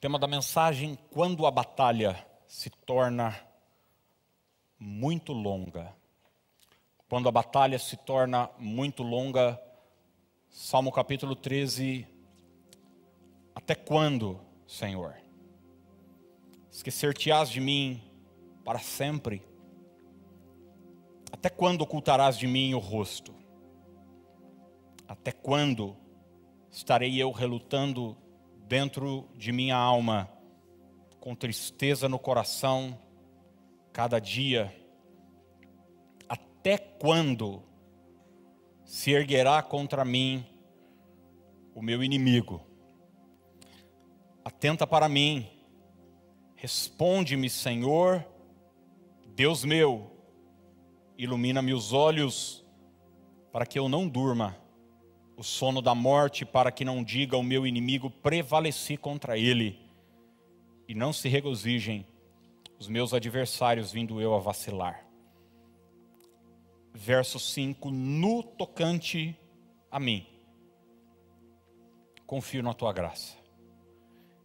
tema da mensagem: quando a batalha se torna muito longa. Quando a batalha se torna muito longa, Salmo capítulo 13. Até quando, Senhor? Esquecer-te-ás de mim para sempre? Até quando ocultarás de mim o rosto? Até quando estarei eu relutando dentro de minha alma, com tristeza no coração, cada dia? Até quando se erguerá contra mim o meu inimigo? Atenta para mim, responde-me, Senhor, Deus meu, ilumina-me os olhos, para que eu não durma o sono da morte, para que não diga o meu inimigo, prevaleci contra ele, e não se regozijem os meus adversários, vindo eu a vacilar. Verso 5: No tocante a mim, confio na tua graça.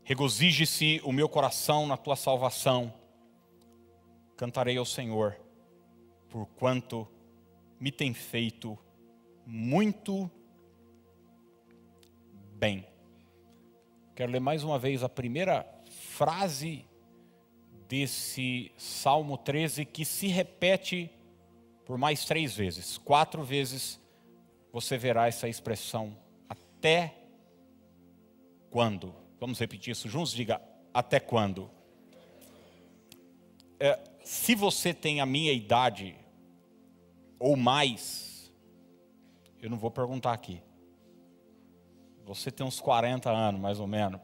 Regozije-se o meu coração na tua salvação. Cantarei ao Senhor por quanto me tem feito muito. Quero ler mais uma vez a primeira frase desse Salmo 13 que se repete por mais três vezes. Quatro vezes você verá essa expressão. Até quando? Vamos repetir isso juntos? Diga, até quando? É, se você tem a minha idade, ou mais, eu não vou perguntar aqui. Você tem uns 40 anos, mais ou menos,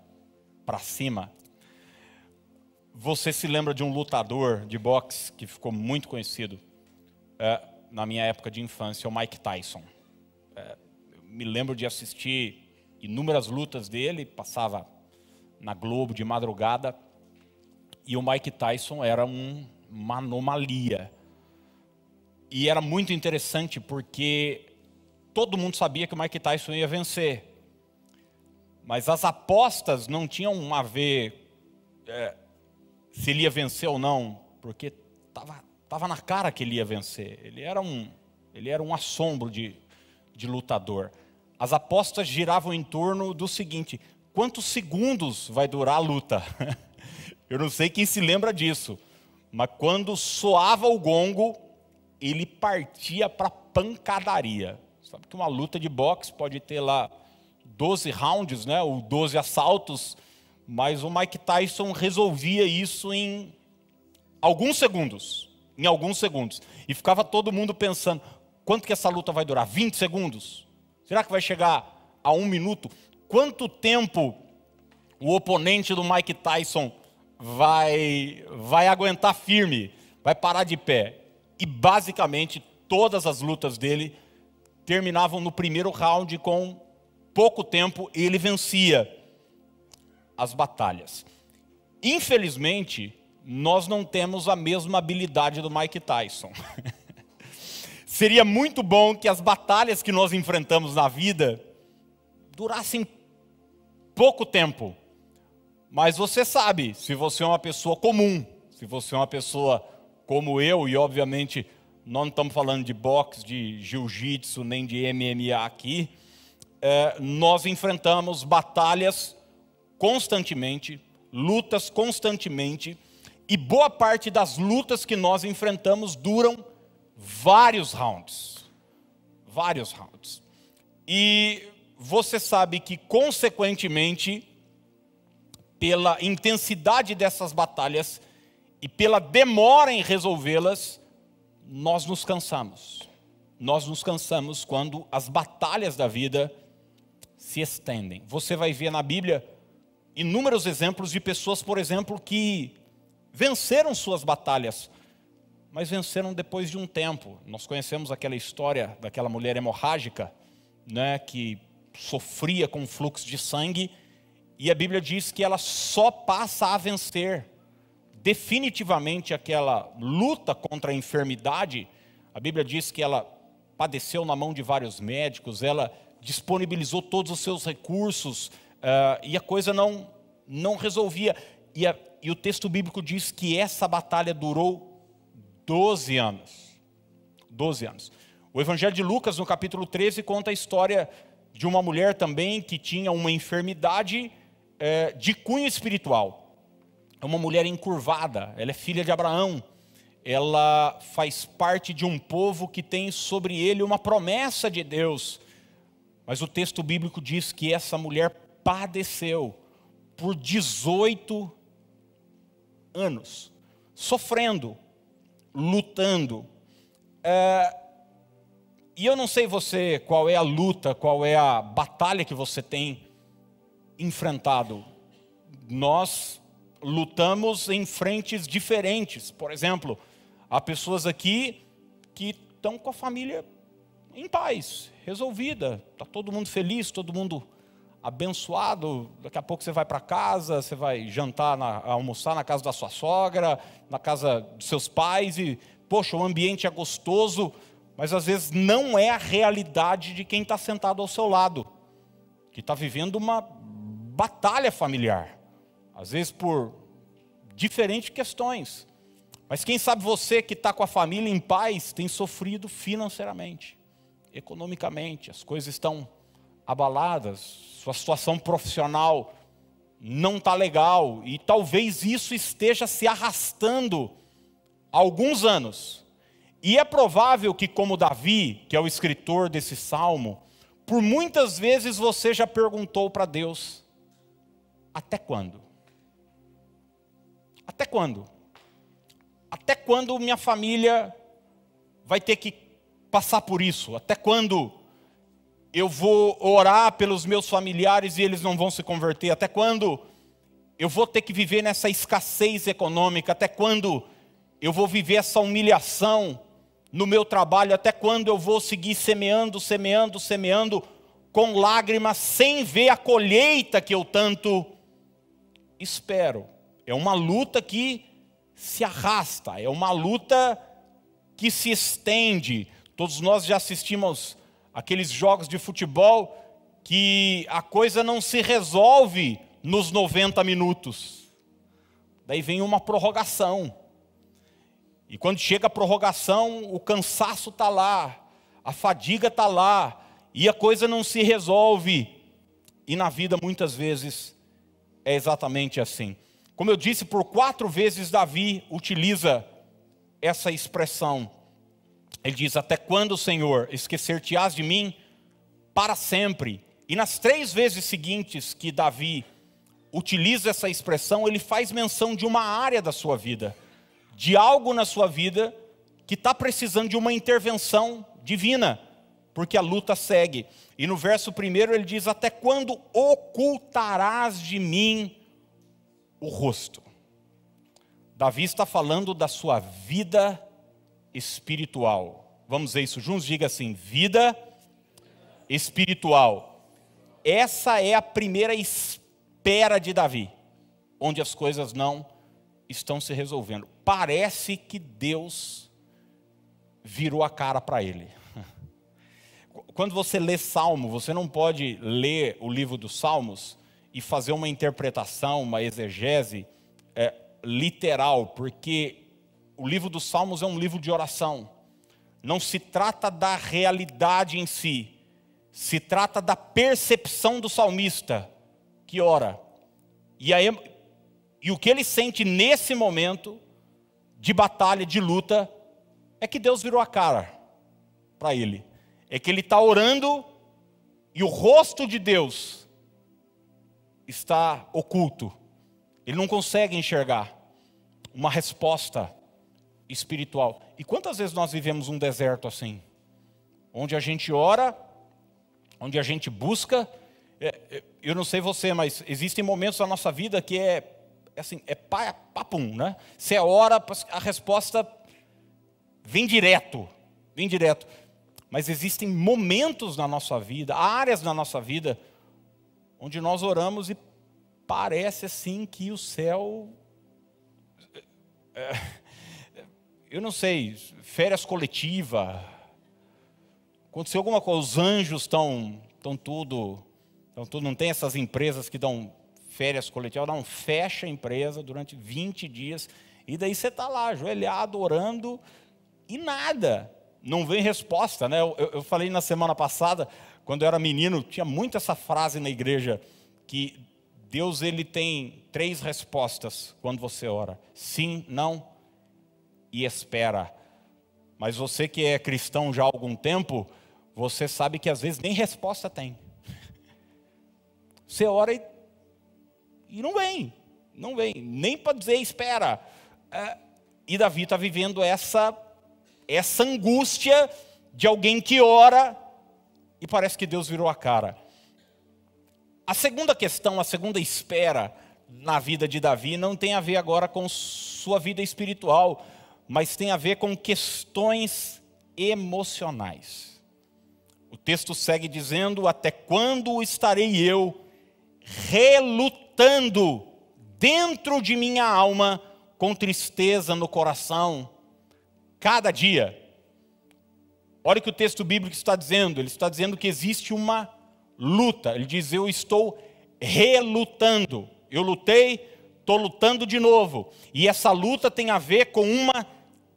para cima. Você se lembra de um lutador de boxe que ficou muito conhecido é, na minha época de infância, o Mike Tyson. É, me lembro de assistir inúmeras lutas dele, passava na Globo de madrugada, e o Mike Tyson era um, uma anomalia. E era muito interessante porque todo mundo sabia que o Mike Tyson ia vencer. Mas as apostas não tinham a ver é, se ele ia vencer ou não, porque estava tava na cara que ele ia vencer. Ele era um, ele era um assombro de, de lutador. As apostas giravam em torno do seguinte: quantos segundos vai durar a luta? Eu não sei quem se lembra disso, mas quando soava o gongo, ele partia para pancadaria. Sabe que uma luta de boxe pode ter lá 12 rounds, né, ou 12 assaltos, mas o Mike Tyson resolvia isso em alguns segundos, em alguns segundos. E ficava todo mundo pensando, quanto que essa luta vai durar? 20 segundos? Será que vai chegar a um minuto? Quanto tempo o oponente do Mike Tyson vai, vai aguentar firme, vai parar de pé? E basicamente todas as lutas dele terminavam no primeiro round com pouco tempo ele vencia as batalhas. Infelizmente, nós não temos a mesma habilidade do Mike Tyson. Seria muito bom que as batalhas que nós enfrentamos na vida durassem pouco tempo. Mas você sabe, se você é uma pessoa comum, se você é uma pessoa como eu, e obviamente nós não estamos falando de boxe, de jiu-jitsu, nem de MMA aqui, é, nós enfrentamos batalhas constantemente, lutas constantemente, e boa parte das lutas que nós enfrentamos duram vários rounds. Vários rounds. E você sabe que, consequentemente, pela intensidade dessas batalhas, e pela demora em resolvê-las, nós nos cansamos. Nós nos cansamos quando as batalhas da vida se estendem. Você vai ver na Bíblia inúmeros exemplos de pessoas, por exemplo, que venceram suas batalhas, mas venceram depois de um tempo. Nós conhecemos aquela história daquela mulher hemorrágica, né, que sofria com fluxo de sangue, e a Bíblia diz que ela só passa a vencer definitivamente aquela luta contra a enfermidade, a Bíblia diz que ela padeceu na mão de vários médicos, ela disponibilizou todos os seus recursos uh, e a coisa não, não resolvia. E, a, e o texto bíblico diz que essa batalha durou 12 anos. 12 anos. O Evangelho de Lucas, no capítulo 13, conta a história de uma mulher também que tinha uma enfermidade é, de cunho espiritual. É uma mulher encurvada, ela é filha de Abraão, ela faz parte de um povo que tem sobre ele uma promessa de Deus. Mas o texto bíblico diz que essa mulher padeceu por 18 anos, sofrendo, lutando. É, e eu não sei você qual é a luta, qual é a batalha que você tem enfrentado. Nós lutamos em frentes diferentes. Por exemplo, há pessoas aqui que estão com a família em paz, resolvida, está todo mundo feliz, todo mundo abençoado. Daqui a pouco você vai para casa, você vai jantar, na, almoçar na casa da sua sogra, na casa dos seus pais e, poxa, o ambiente é gostoso mas às vezes não é a realidade de quem está sentado ao seu lado, que está vivendo uma batalha familiar, às vezes por diferentes questões. Mas quem sabe você que está com a família em paz tem sofrido financeiramente, economicamente, as coisas estão abaladas, sua situação profissional não está legal e talvez isso esteja se arrastando há alguns anos e é provável que, como Davi, que é o escritor desse salmo, por muitas vezes você já perguntou para Deus: até quando? Até quando? Até quando minha família vai ter que passar por isso? Até quando eu vou orar pelos meus familiares e eles não vão se converter? Até quando eu vou ter que viver nessa escassez econômica? Até quando eu vou viver essa humilhação? no meu trabalho, até quando eu vou seguir semeando, semeando, semeando, com lágrimas, sem ver a colheita que eu tanto espero. É uma luta que se arrasta, é uma luta que se estende. Todos nós já assistimos aqueles jogos de futebol que a coisa não se resolve nos 90 minutos. Daí vem uma prorrogação. E quando chega a prorrogação, o cansaço está lá, a fadiga está lá, e a coisa não se resolve. E na vida, muitas vezes, é exatamente assim. Como eu disse, por quatro vezes Davi utiliza essa expressão. Ele diz: Até quando, Senhor, esquecer-te-ás de mim para sempre? E nas três vezes seguintes que Davi utiliza essa expressão, ele faz menção de uma área da sua vida de algo na sua vida que está precisando de uma intervenção divina, porque a luta segue. E no verso primeiro ele diz: Até quando ocultarás de mim o rosto? Davi está falando da sua vida espiritual. Vamos ver isso juntos? Diga assim: vida espiritual. Essa é a primeira espera de Davi, onde as coisas não estão se resolvendo. Parece que Deus virou a cara para ele. Quando você lê Salmo, você não pode ler o livro dos Salmos e fazer uma interpretação, uma exegese é, literal, porque o livro dos Salmos é um livro de oração. Não se trata da realidade em si, se trata da percepção do salmista que ora. E aí, e o que ele sente nesse momento de batalha, de luta, é que Deus virou a cara para ele. É que ele está orando e o rosto de Deus está oculto. Ele não consegue enxergar uma resposta espiritual. E quantas vezes nós vivemos um deserto assim? Onde a gente ora, onde a gente busca. É, é, eu não sei você, mas existem momentos na nossa vida que é é assim, é papum, né? Você ora, a resposta vem direto, vem direto. Mas existem momentos na nossa vida, áreas na nossa vida, onde nós oramos e parece assim que o céu. É, eu não sei, férias coletiva. Aconteceu alguma coisa, os anjos estão, estão tudo, estão tudo. Não tem essas empresas que dão férias coletivas, não, fecha a empresa durante 20 dias, e daí você está lá, ajoelhado, orando, e nada, não vem resposta. Né? Eu, eu falei na semana passada, quando eu era menino, tinha muito essa frase na igreja, que Deus ele tem três respostas quando você ora: sim, não e espera. Mas você que é cristão já há algum tempo, você sabe que às vezes nem resposta tem. Você ora e, e não vem, não vem, nem para dizer espera. É, e Davi está vivendo essa, essa angústia de alguém que ora e parece que Deus virou a cara. A segunda questão, a segunda espera na vida de Davi não tem a ver agora com sua vida espiritual, mas tem a ver com questões emocionais. O texto segue dizendo: Até quando estarei eu relutando dentro de minha alma, com tristeza no coração, cada dia? Olha o que o texto bíblico está dizendo: ele está dizendo que existe uma luta. Ele diz: Eu estou relutando. Eu lutei, estou lutando de novo. E essa luta tem a ver com uma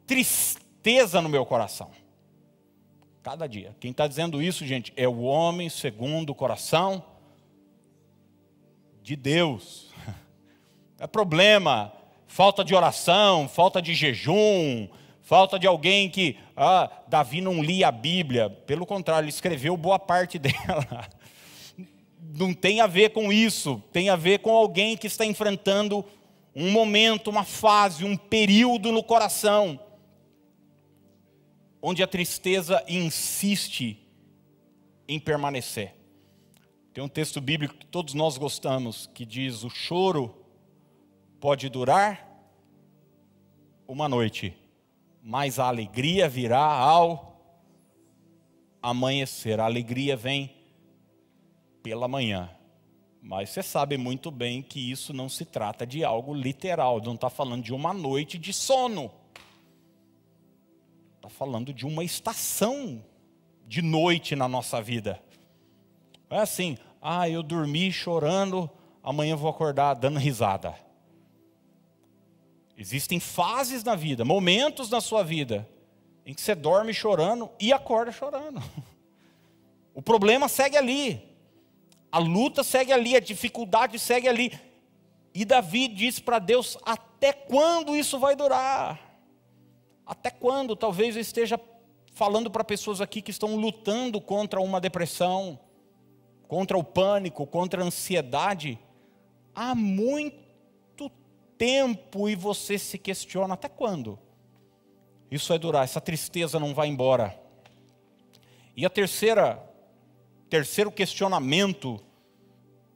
tristeza no meu coração. Cada dia. Quem está dizendo isso, gente, é o homem segundo o coração de Deus. É problema, falta de oração, falta de jejum, falta de alguém que, ah, Davi não lia a Bíblia. Pelo contrário, ele escreveu boa parte dela não tem a ver com isso, tem a ver com alguém que está enfrentando um momento, uma fase, um período no coração, onde a tristeza insiste em permanecer. Tem um texto bíblico que todos nós gostamos, que diz: o choro pode durar uma noite, mas a alegria virá ao amanhecer. A alegria vem pela manhã. Mas você sabe muito bem que isso não se trata de algo literal, não está falando de uma noite de sono. Está falando de uma estação de noite na nossa vida. É assim, ah, eu dormi chorando, amanhã vou acordar dando risada. Existem fases na vida, momentos na sua vida, em que você dorme chorando e acorda chorando. O problema segue ali. A luta segue ali, a dificuldade segue ali. E Davi diz para Deus: até quando isso vai durar? Até quando? Talvez eu esteja falando para pessoas aqui que estão lutando contra uma depressão, contra o pânico, contra a ansiedade, há muito tempo e você se questiona: até quando? Isso vai durar, essa tristeza não vai embora. E a terceira terceiro questionamento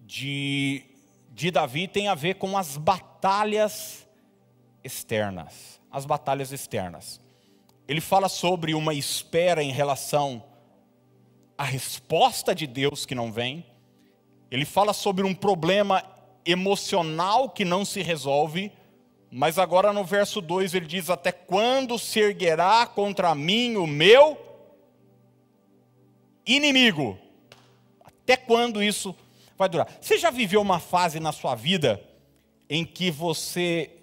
de, de Davi tem a ver com as batalhas externas. As batalhas externas. Ele fala sobre uma espera em relação à resposta de Deus que não vem. Ele fala sobre um problema emocional que não se resolve. Mas agora no verso 2 ele diz: Até quando se erguerá contra mim o meu inimigo? Até quando isso vai durar? Você já viveu uma fase na sua vida em que você,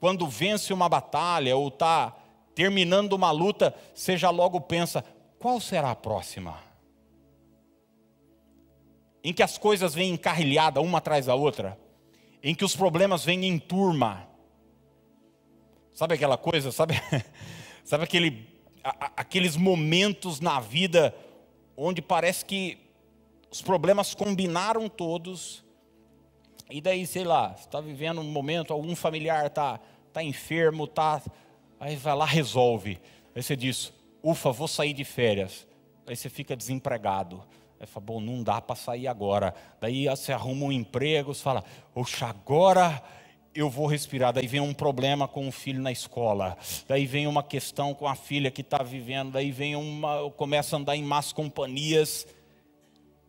quando vence uma batalha ou está terminando uma luta, você já logo pensa: qual será a próxima? Em que as coisas vêm encarrilhadas uma atrás da outra, em que os problemas vêm em turma. Sabe aquela coisa? Sabe, sabe aquele, aqueles momentos na vida onde parece que os problemas combinaram todos, e daí, sei lá, está vivendo um momento, algum familiar está tá enfermo, tá, aí vai lá, resolve. Aí você diz, ufa, vou sair de férias. Aí você fica desempregado. Aí fala, bom, não dá para sair agora. Daí você arruma um emprego, você fala, oxa, agora eu vou respirar. Daí vem um problema com o filho na escola. Daí vem uma questão com a filha que está vivendo. Daí vem uma, começa a andar em más companhias.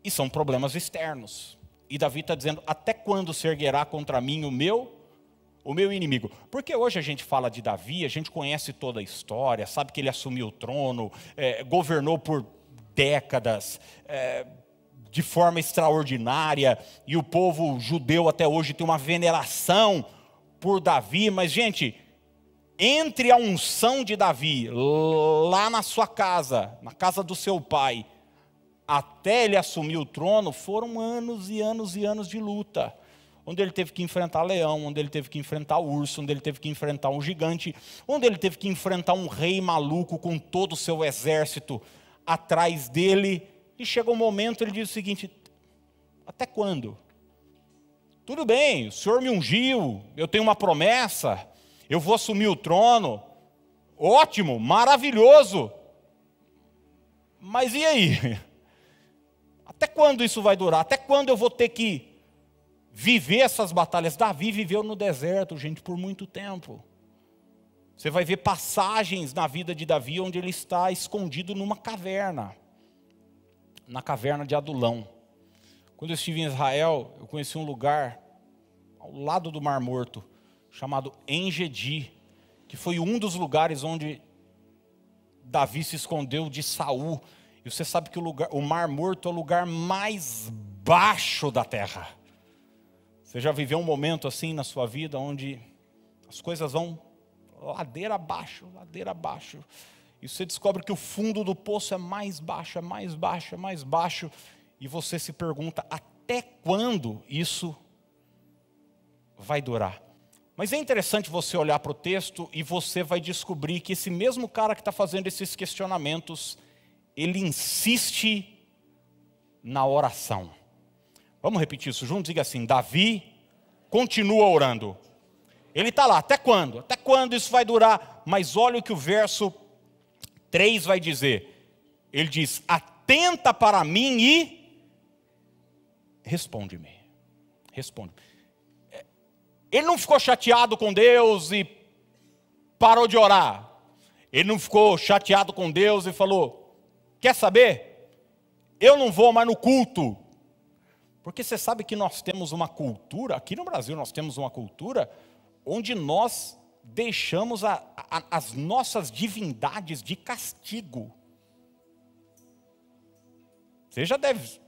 E são problemas externos. E Davi está dizendo: até quando se erguerá contra mim o meu, o meu inimigo? Porque hoje a gente fala de Davi, a gente conhece toda a história, sabe que ele assumiu o trono, é, governou por décadas, é, de forma extraordinária, e o povo judeu até hoje tem uma veneração por Davi, mas, gente, entre a unção de Davi, lá na sua casa, na casa do seu pai, até ele assumir o trono, foram anos e anos e anos de luta. Onde ele teve que enfrentar leão, onde ele teve que enfrentar urso, onde ele teve que enfrentar um gigante, onde ele teve que enfrentar um rei maluco com todo o seu exército atrás dele e chega um momento, ele diz o seguinte: até quando? Tudo bem, o Senhor me ungiu, eu tenho uma promessa, eu vou assumir o trono, ótimo, maravilhoso. Mas e aí? Até quando isso vai durar? Até quando eu vou ter que viver essas batalhas? Davi viveu no deserto, gente, por muito tempo. Você vai ver passagens na vida de Davi onde ele está escondido numa caverna na caverna de Adulão. Quando eu estive em Israel, eu conheci um lugar ao lado do Mar Morto, chamado Engedi, que foi um dos lugares onde Davi se escondeu de Saul. E você sabe que o, lugar, o Mar Morto é o lugar mais baixo da terra. Você já viveu um momento assim na sua vida onde as coisas vão ladeira abaixo, ladeira abaixo. E você descobre que o fundo do poço é mais baixo, é mais baixo, é mais baixo. E você se pergunta até quando isso vai durar. Mas é interessante você olhar para o texto e você vai descobrir que esse mesmo cara que está fazendo esses questionamentos, ele insiste na oração. Vamos repetir isso juntos? Diga assim: Davi continua orando. Ele está lá, até quando? Até quando isso vai durar? Mas olha o que o verso 3 vai dizer: Ele diz: Atenta para mim e responde-me. Responde. É, ele não ficou chateado com Deus e parou de orar. Ele não ficou chateado com Deus e falou: Quer saber? Eu não vou mais no culto. Porque você sabe que nós temos uma cultura, aqui no Brasil nós temos uma cultura onde nós deixamos a, a, as nossas divindades de castigo. Você já deve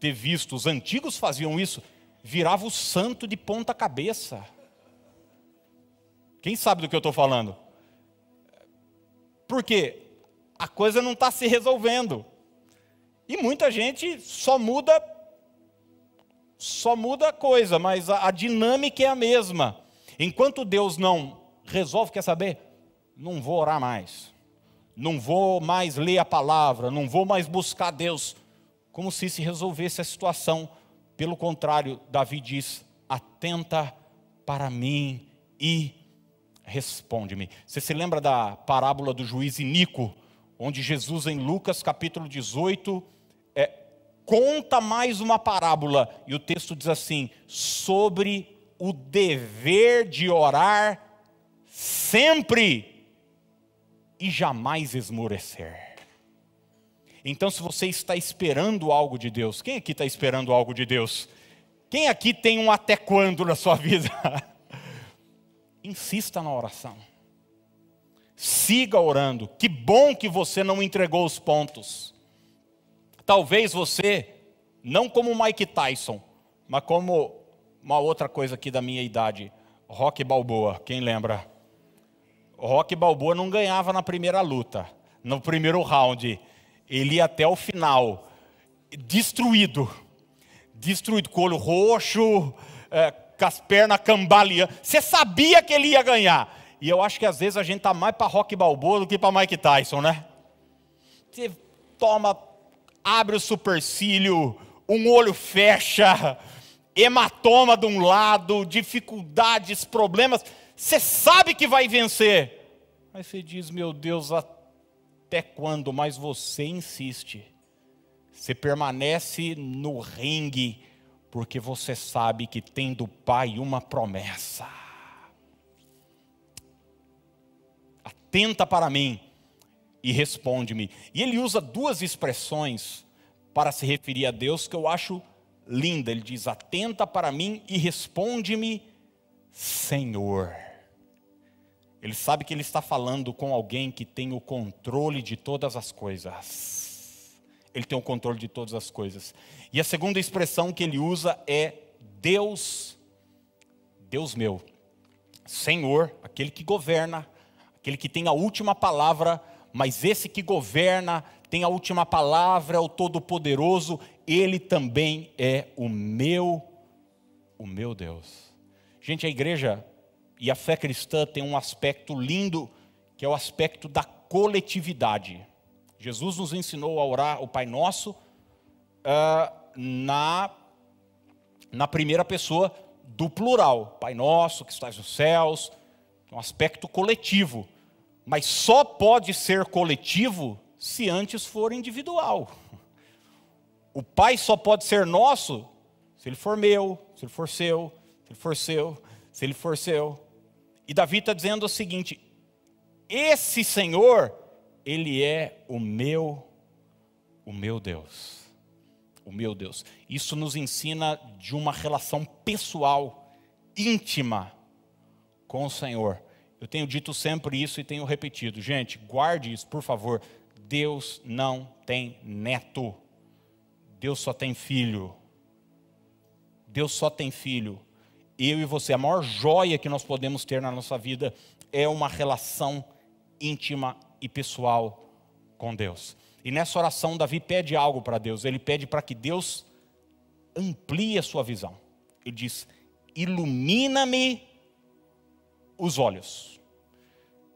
ter visto, os antigos faziam isso, virava o santo de ponta cabeça. Quem sabe do que eu estou falando? Porque a coisa não está se resolvendo. E muita gente só muda, só muda a coisa, mas a, a dinâmica é a mesma. Enquanto Deus não resolve, quer saber? Não vou orar mais. Não vou mais ler a palavra, não vou mais buscar Deus. Como se se resolvesse a situação. Pelo contrário, Davi diz: atenta para mim e responde-me. Você se lembra da parábola do juiz Inico, onde Jesus, em Lucas capítulo 18, é, conta mais uma parábola, e o texto diz assim: sobre o dever de orar sempre e jamais esmorecer. Então, se você está esperando algo de Deus, quem aqui está esperando algo de Deus? Quem aqui tem um até quando na sua vida? Insista na oração. Siga orando. Que bom que você não entregou os pontos. Talvez você, não como Mike Tyson, mas como uma outra coisa aqui da minha idade. Rock Balboa, quem lembra? Rock Balboa não ganhava na primeira luta, no primeiro round. Ele ia até o final, destruído. Destruído, com olho roxo, é, com as pernas cambaleando. Você sabia que ele ia ganhar. E eu acho que às vezes a gente está mais para Rock Balboa do que para Mike Tyson, né? Você toma, abre o supercílio, um olho fecha, hematoma de um lado, dificuldades, problemas, você sabe que vai vencer. Mas você diz, meu Deus, até quando? Mas você insiste. Você permanece no ringue, porque você sabe que tem do Pai uma promessa. Atenta para mim e responde-me. E ele usa duas expressões para se referir a Deus que eu acho linda. Ele diz: Atenta para mim e responde-me, Senhor. Ele sabe que ele está falando com alguém que tem o controle de todas as coisas. ele tem o controle de todas as coisas. E a segunda expressão que ele usa é Deus, Deus meu, Senhor, aquele que governa, aquele que tem a última palavra, mas esse que governa, tem a última palavra, é o Todo-Poderoso, ele também é o meu, o meu Deus. Gente, a igreja e a fé cristã tem um aspecto lindo, que é o aspecto da coletividade. Jesus nos ensinou a orar o Pai Nosso uh, na, na primeira pessoa do plural. Pai Nosso, que estás nos céus, um aspecto coletivo. Mas só pode ser coletivo se antes for individual. O Pai só pode ser nosso se ele for meu, se ele for seu, se ele for seu, se ele for seu. E Davi está dizendo o seguinte: esse Senhor, ele é o meu, o meu Deus. O meu Deus. Isso nos ensina de uma relação pessoal, íntima com o Senhor. Eu tenho dito sempre isso e tenho repetido. Gente, guarde isso, por favor. Deus não tem neto. Deus só tem filho. Deus só tem filho. Eu e você, a maior joia que nós podemos ter na nossa vida é uma relação íntima e pessoal com Deus. E nessa oração, Davi pede algo para Deus. Ele pede para que Deus amplie a sua visão. Ele diz: Ilumina-me os olhos.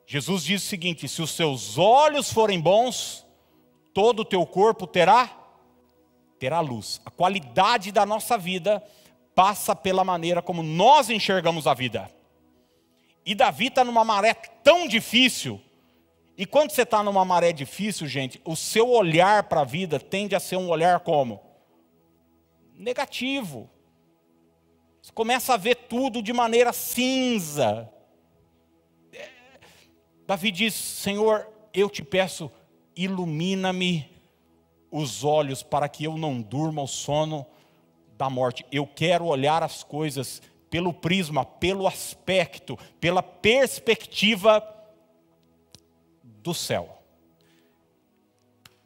Jesus diz o seguinte: se os seus olhos forem bons, todo o teu corpo terá terá luz. A qualidade da nossa vida passa pela maneira como nós enxergamos a vida. E Davi está numa maré tão difícil e quando você está numa maré difícil, gente, o seu olhar para a vida tende a ser um olhar como? Negativo. Você começa a ver tudo de maneira cinza. Davi diz: Senhor, eu te peço, ilumina-me os olhos para que eu não durma o sono da morte. Eu quero olhar as coisas pelo prisma, pelo aspecto, pela perspectiva do céu.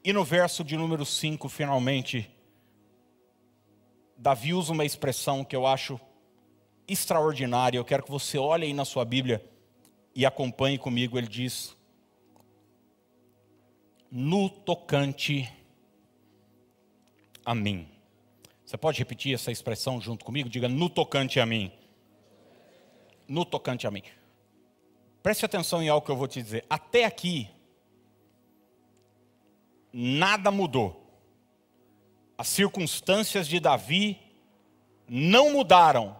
E no verso de número 5, finalmente, Davi usa uma expressão que eu acho extraordinária. Eu quero que você olhe aí na sua Bíblia e acompanhe comigo. Ele diz: No tocante a mim. Você pode repetir essa expressão junto comigo? Diga: No tocante a mim. No tocante a mim. Preste atenção em algo que eu vou te dizer. Até aqui, nada mudou. As circunstâncias de Davi não mudaram.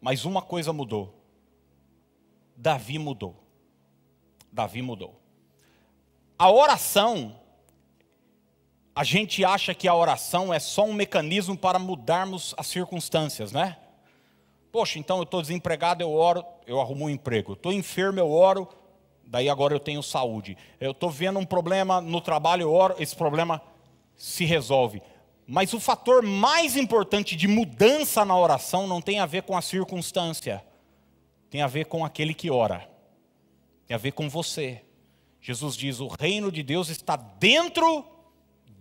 Mas uma coisa mudou. Davi mudou. Davi mudou. A oração, a gente acha que a oração é só um mecanismo para mudarmos as circunstâncias, né? Poxa, então eu estou desempregado, eu oro, eu arrumo um emprego. Estou enfermo, eu oro, daí agora eu tenho saúde. Eu estou vendo um problema no trabalho, eu oro, esse problema se resolve. Mas o fator mais importante de mudança na oração não tem a ver com a circunstância, tem a ver com aquele que ora, tem a ver com você. Jesus diz: o reino de Deus está dentro,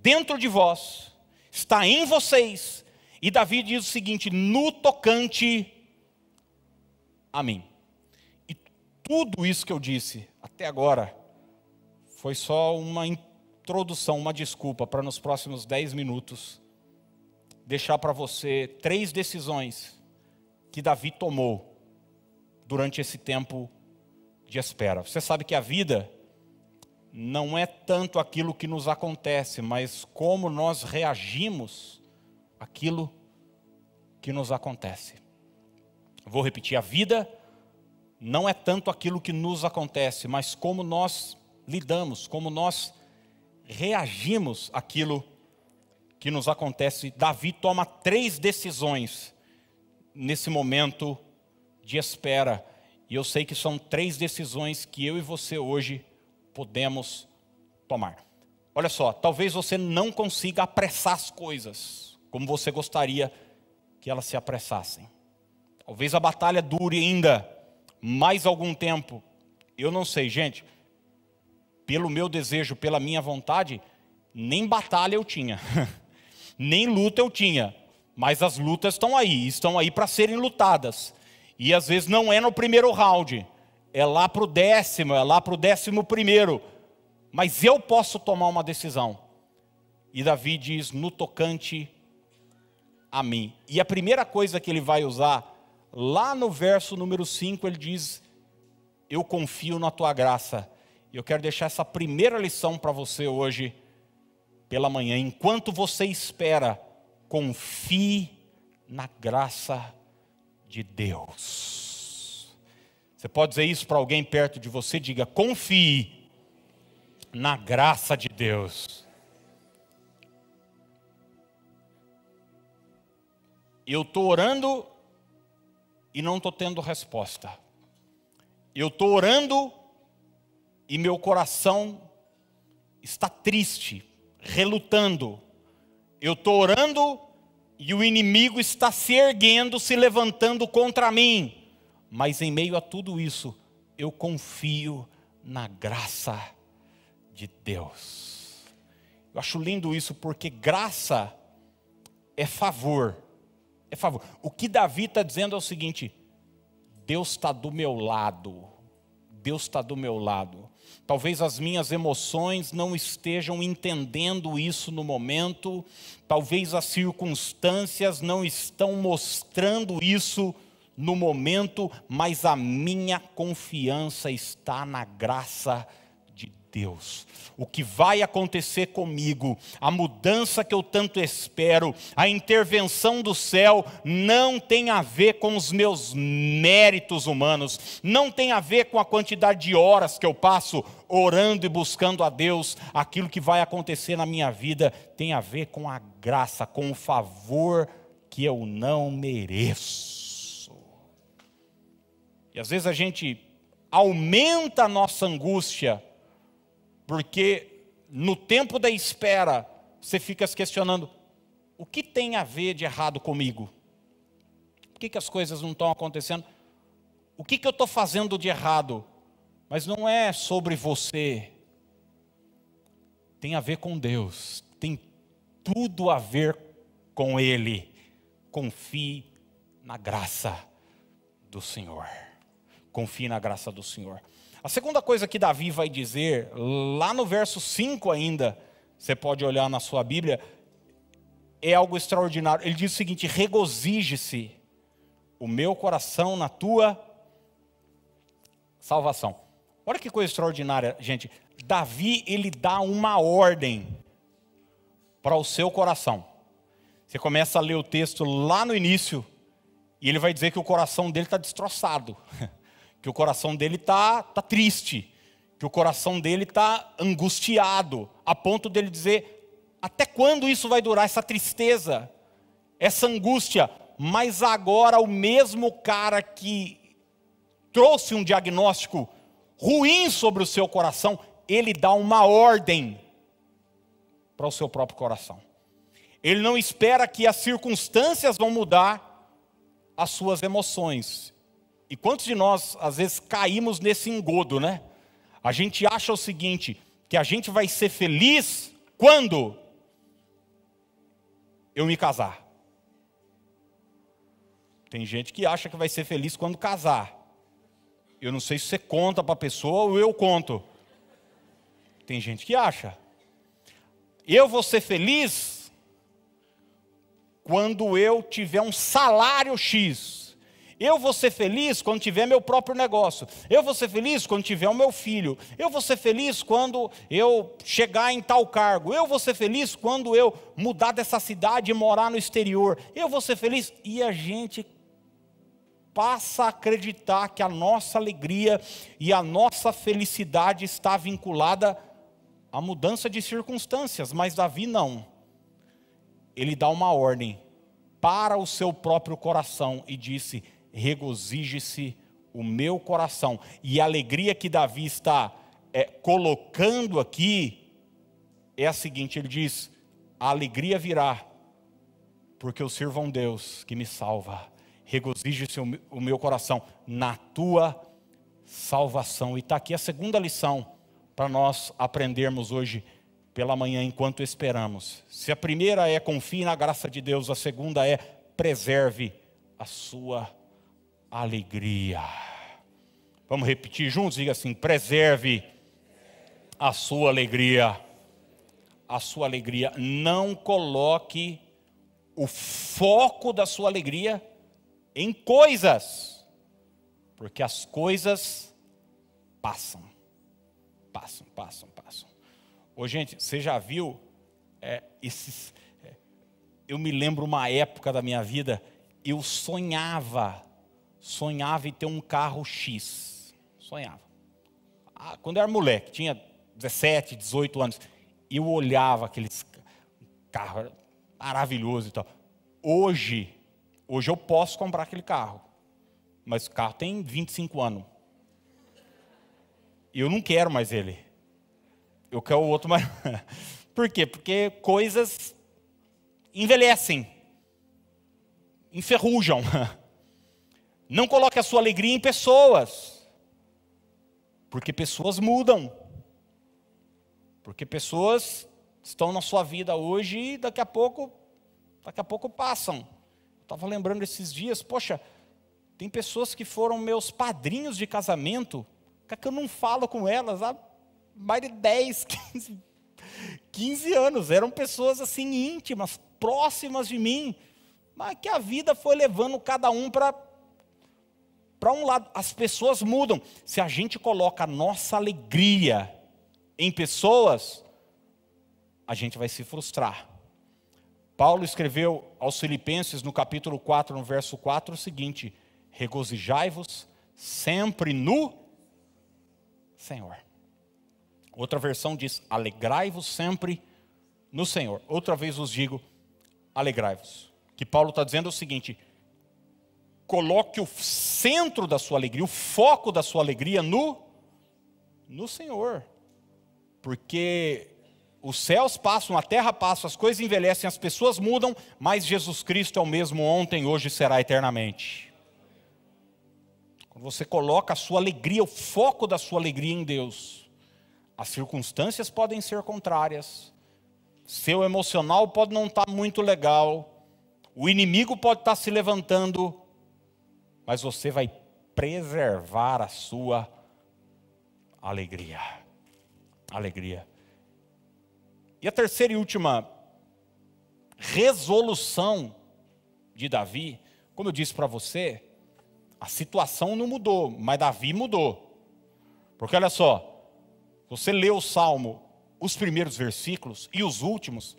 dentro de vós, está em vocês. E Davi diz o seguinte: no tocante a mim. E tudo isso que eu disse até agora foi só uma introdução, uma desculpa para nos próximos dez minutos deixar para você três decisões que Davi tomou durante esse tempo de espera. Você sabe que a vida não é tanto aquilo que nos acontece, mas como nós reagimos àquilo que nos acontece. Vou repetir: a vida não é tanto aquilo que nos acontece, mas como nós lidamos, como nós reagimos àquilo que nos acontece. Davi toma três decisões nesse momento de espera. E eu sei que são três decisões que eu e você hoje podemos tomar. Olha só, talvez você não consiga apressar as coisas como você gostaria que elas se apressassem. Talvez a batalha dure ainda mais algum tempo. Eu não sei, gente. Pelo meu desejo, pela minha vontade, nem batalha eu tinha, nem luta eu tinha, mas as lutas estão aí, estão aí para serem lutadas. E às vezes não é no primeiro round, é lá para o décimo, é lá para o décimo primeiro. Mas eu posso tomar uma decisão. E Davi diz: no tocante a mim. E a primeira coisa que ele vai usar, lá no verso número 5, ele diz: Eu confio na tua graça. E eu quero deixar essa primeira lição para você hoje, pela manhã. Enquanto você espera, confie na graça de Deus. Você pode dizer isso para alguém perto de você? Diga: confie na graça de Deus. Eu estou orando e não estou tendo resposta. Eu estou orando e meu coração está triste, relutando. Eu estou orando e o inimigo está se erguendo, se levantando contra mim. Mas em meio a tudo isso, eu confio na graça de Deus. Eu acho lindo isso porque graça é favor. É favor. O que Davi está dizendo é o seguinte: Deus está do meu lado. Deus está do meu lado. Talvez as minhas emoções não estejam entendendo isso no momento, talvez as circunstâncias não estão mostrando isso no momento, mas a minha confiança está na graça de Deus o que vai acontecer comigo, a mudança que eu tanto espero, a intervenção do céu, não tem a ver com os meus méritos humanos, não tem a ver com a quantidade de horas que eu passo orando e buscando a Deus, aquilo que vai acontecer na minha vida tem a ver com a graça, com o favor que eu não mereço. E às vezes a gente aumenta a nossa angústia porque no tempo da espera, você fica se questionando: o que tem a ver de errado comigo? Por que, que as coisas não estão acontecendo? O que, que eu estou fazendo de errado? Mas não é sobre você, tem a ver com Deus, tem tudo a ver com Ele. Confie na graça do Senhor. Confie na graça do Senhor. A segunda coisa que Davi vai dizer, lá no verso 5 ainda, você pode olhar na sua Bíblia, é algo extraordinário. Ele diz o seguinte: regozije-se o meu coração na tua salvação. Olha que coisa extraordinária, gente. Davi, ele dá uma ordem para o seu coração. Você começa a ler o texto lá no início, e ele vai dizer que o coração dele está destroçado. que o coração dele está tá triste, que o coração dele está angustiado, a ponto dele dizer: até quando isso vai durar, essa tristeza, essa angústia? Mas agora o mesmo cara que trouxe um diagnóstico ruim sobre o seu coração, ele dá uma ordem para o seu próprio coração. Ele não espera que as circunstâncias vão mudar as suas emoções. E quantos de nós, às vezes, caímos nesse engodo, né? A gente acha o seguinte: que a gente vai ser feliz quando eu me casar. Tem gente que acha que vai ser feliz quando casar. Eu não sei se você conta para a pessoa ou eu conto. Tem gente que acha. Eu vou ser feliz quando eu tiver um salário X. Eu vou ser feliz quando tiver meu próprio negócio. Eu vou ser feliz quando tiver o meu filho. Eu vou ser feliz quando eu chegar em tal cargo. Eu vou ser feliz quando eu mudar dessa cidade e morar no exterior. Eu vou ser feliz. E a gente passa a acreditar que a nossa alegria e a nossa felicidade está vinculada à mudança de circunstâncias, mas Davi não. Ele dá uma ordem para o seu próprio coração e disse: regozije-se o meu coração. E a alegria que Davi está é, colocando aqui é a seguinte: ele diz, a alegria virá, porque eu sirvo a um Deus que me salva. Regozije-se o meu coração na tua salvação. E está aqui a segunda lição para nós aprendermos hoje pela manhã enquanto esperamos. Se a primeira é confie na graça de Deus, a segunda é preserve a sua alegria. Vamos repetir juntos? Diga assim: preserve a sua alegria. A sua alegria. Não coloque o foco da sua alegria em coisas, porque as coisas passam, passam, passam, passam. Ô, gente, você já viu é, esses. É, eu me lembro uma época da minha vida, eu sonhava, sonhava em ter um carro X. Sonhava. Ah, quando eu era moleque, tinha 17, 18 anos, eu olhava aqueles carros maravilhoso e tal. Hoje, hoje eu posso comprar aquele carro, mas o carro tem 25 anos. Eu não quero mais ele. Eu quero o outro mais. Por quê? Porque coisas envelhecem, enferrujam. Não coloque a sua alegria em pessoas, porque pessoas mudam. Porque pessoas estão na sua vida hoje e daqui a pouco, daqui a pouco passam. Estava lembrando esses dias, poxa, tem pessoas que foram meus padrinhos de casamento, que eu não falo com elas há mais de 10, 15, 15 anos. Eram pessoas assim íntimas, próximas de mim, mas que a vida foi levando cada um para para um lado. As pessoas mudam. Se a gente coloca a nossa alegria em pessoas, a gente vai se frustrar. Paulo escreveu aos Filipenses no capítulo 4, no verso 4, o seguinte: Regozijai-vos sempre no Senhor. Outra versão diz: Alegrai-vos sempre no Senhor. Outra vez vos digo: alegrai-vos. Que Paulo está dizendo o seguinte: coloque o centro da sua alegria, o foco da sua alegria no, no Senhor. Porque os céus passam, a terra passa, as coisas envelhecem, as pessoas mudam, mas Jesus Cristo é o mesmo ontem, hoje e será eternamente. Quando você coloca a sua alegria, o foco da sua alegria em Deus, as circunstâncias podem ser contrárias, seu emocional pode não estar muito legal, o inimigo pode estar se levantando, mas você vai preservar a sua alegria. Alegria. E a terceira e última resolução de Davi, como eu disse para você, a situação não mudou, mas Davi mudou. Porque olha só, você lê o salmo, os primeiros versículos e os últimos,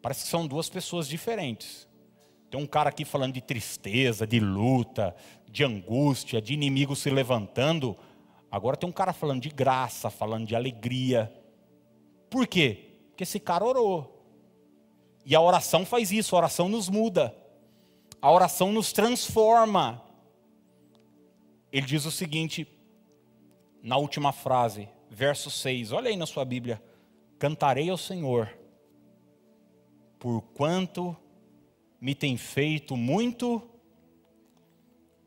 parece que são duas pessoas diferentes. Tem um cara aqui falando de tristeza, de luta, de angústia, de inimigo se levantando. Agora tem um cara falando de graça, falando de alegria. Por quê? Porque esse cara orou. E a oração faz isso, a oração nos muda. A oração nos transforma. Ele diz o seguinte, na última frase, verso 6, olha aí na sua Bíblia: Cantarei ao Senhor, por quanto me tem feito muito,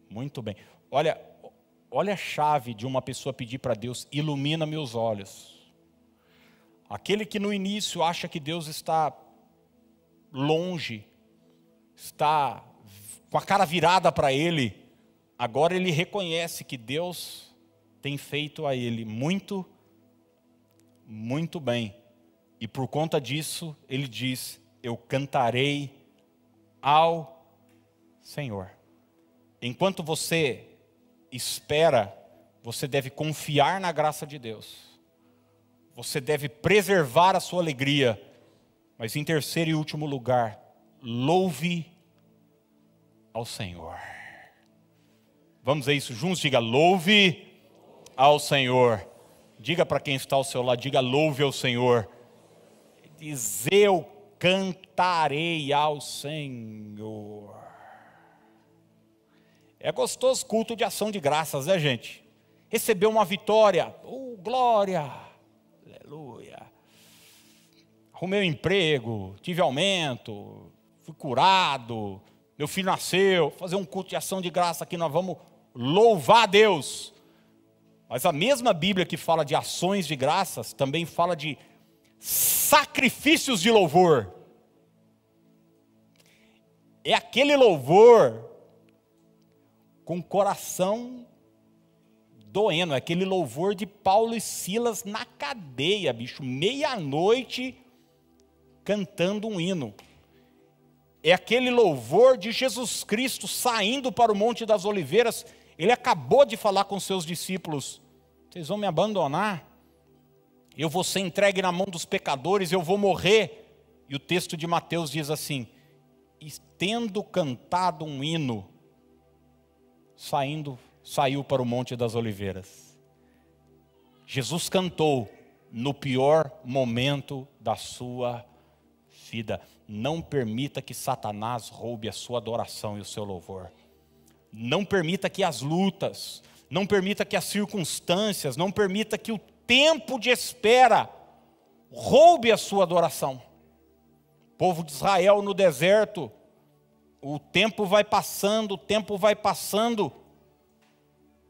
muito bem. Olha, olha a chave de uma pessoa pedir para Deus: ilumina meus olhos. Aquele que no início acha que Deus está longe, está com a cara virada para ele, agora ele reconhece que Deus tem feito a ele muito, muito bem. E por conta disso, ele diz: Eu cantarei ao Senhor. Enquanto você espera, você deve confiar na graça de Deus você deve preservar a sua alegria. Mas em terceiro e último lugar, louve ao Senhor. Vamos a isso juntos? Diga louve ao Senhor. Diga para quem está ao seu lado, diga louve ao Senhor. Diz eu cantarei ao Senhor. É gostoso culto de ação de graças, né, gente? Recebeu uma vitória, oh, glória aleluia. Arrumei um emprego, tive aumento, fui curado, meu filho nasceu, fazer um culto de ação de graça aqui, nós vamos louvar a Deus. Mas a mesma Bíblia que fala de ações de graças, também fala de sacrifícios de louvor. É aquele louvor com coração doendo, aquele louvor de Paulo e Silas na cadeia, bicho, meia-noite cantando um hino. É aquele louvor de Jesus Cristo saindo para o Monte das Oliveiras. Ele acabou de falar com seus discípulos: vocês vão me abandonar? Eu vou ser entregue na mão dos pecadores, eu vou morrer. E o texto de Mateus diz assim: tendo cantado um hino, saindo, saiu para o Monte das Oliveiras. Jesus cantou no pior momento da sua vida. Não permita que Satanás roube a sua adoração e o seu louvor. Não permita que as lutas, não permita que as circunstâncias, não permita que o tempo de espera roube a sua adoração. O povo de Israel no deserto, o tempo vai passando, o tempo vai passando,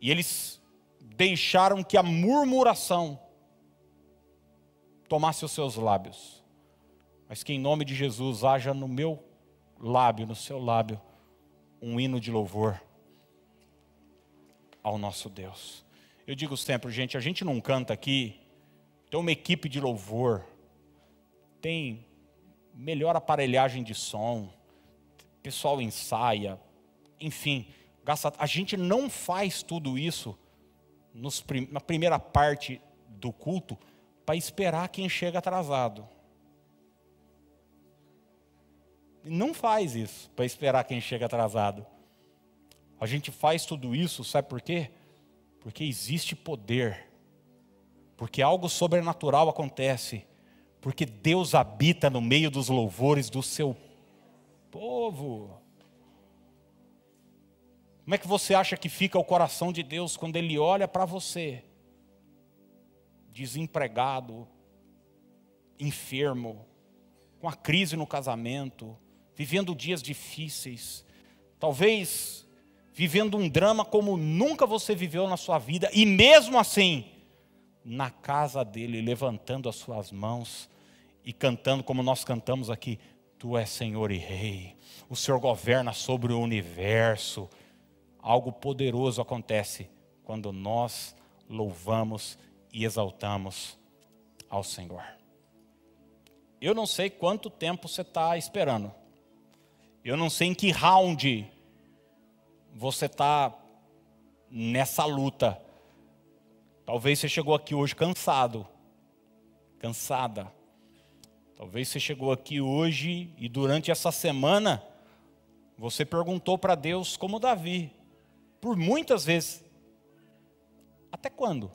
e eles deixaram que a murmuração tomasse os seus lábios. Mas que em nome de Jesus haja no meu lábio, no seu lábio, um hino de louvor ao nosso Deus. Eu digo sempre, gente, a gente não canta aqui, tem uma equipe de louvor, tem melhor aparelhagem de som, pessoal ensaia, enfim, gasta, a gente não faz tudo isso nos, na primeira parte do culto para esperar quem chega atrasado. Não faz isso para esperar quem chega atrasado. A gente faz tudo isso, sabe por quê? Porque existe poder, porque algo sobrenatural acontece, porque Deus habita no meio dos louvores do seu povo. Como é que você acha que fica o coração de Deus quando Ele olha para você, desempregado, enfermo, com a crise no casamento, vivendo dias difíceis, talvez vivendo um drama como nunca você viveu na sua vida, e mesmo assim, na casa dele, levantando as suas mãos e cantando como nós cantamos aqui: Tu és Senhor e Rei, o Senhor governa sobre o universo. Algo poderoso acontece quando nós louvamos e exaltamos ao Senhor. Eu não sei quanto tempo você está esperando, eu não sei em que round você está nessa luta. Talvez você chegou aqui hoje cansado, cansada. Talvez você chegou aqui hoje e durante essa semana você perguntou para Deus como Davi, por muitas vezes: até quando?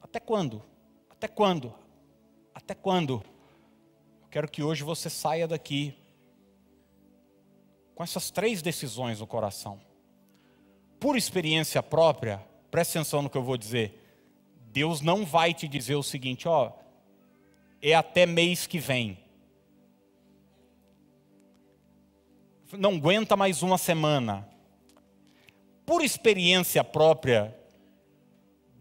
Até quando? Até quando? Até quando? Eu quero que hoje você saia daqui com essas três decisões no coração. Por experiência própria, preste atenção no que eu vou dizer. Deus não vai te dizer o seguinte, ó, é até mês que vem. Não aguenta mais uma semana. Por experiência própria,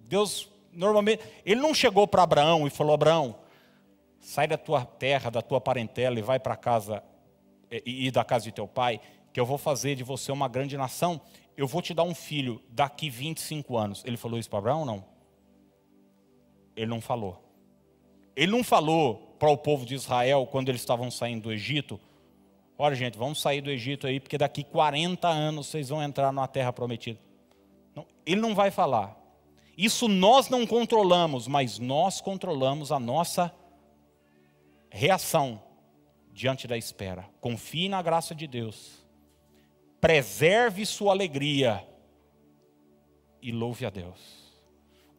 Deus normalmente, ele não chegou para Abraão e falou: Abraão, sai da tua terra, da tua parentela e vai para casa e, e da casa de teu pai, que eu vou fazer de você uma grande nação, eu vou te dar um filho daqui 25 anos. Ele falou isso para Abraão ou não? Ele não falou. Ele não falou para o povo de Israel, quando eles estavam saindo do Egito, olha gente, vamos sair do Egito aí, porque daqui 40 anos vocês vão entrar na terra prometida. Não, ele não vai falar. Isso nós não controlamos, mas nós controlamos a nossa reação diante da espera. Confie na graça de Deus. Preserve sua alegria e louve a Deus.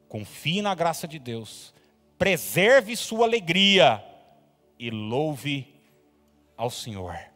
Confie na graça de Deus. Preserve sua alegria e louve ao Senhor.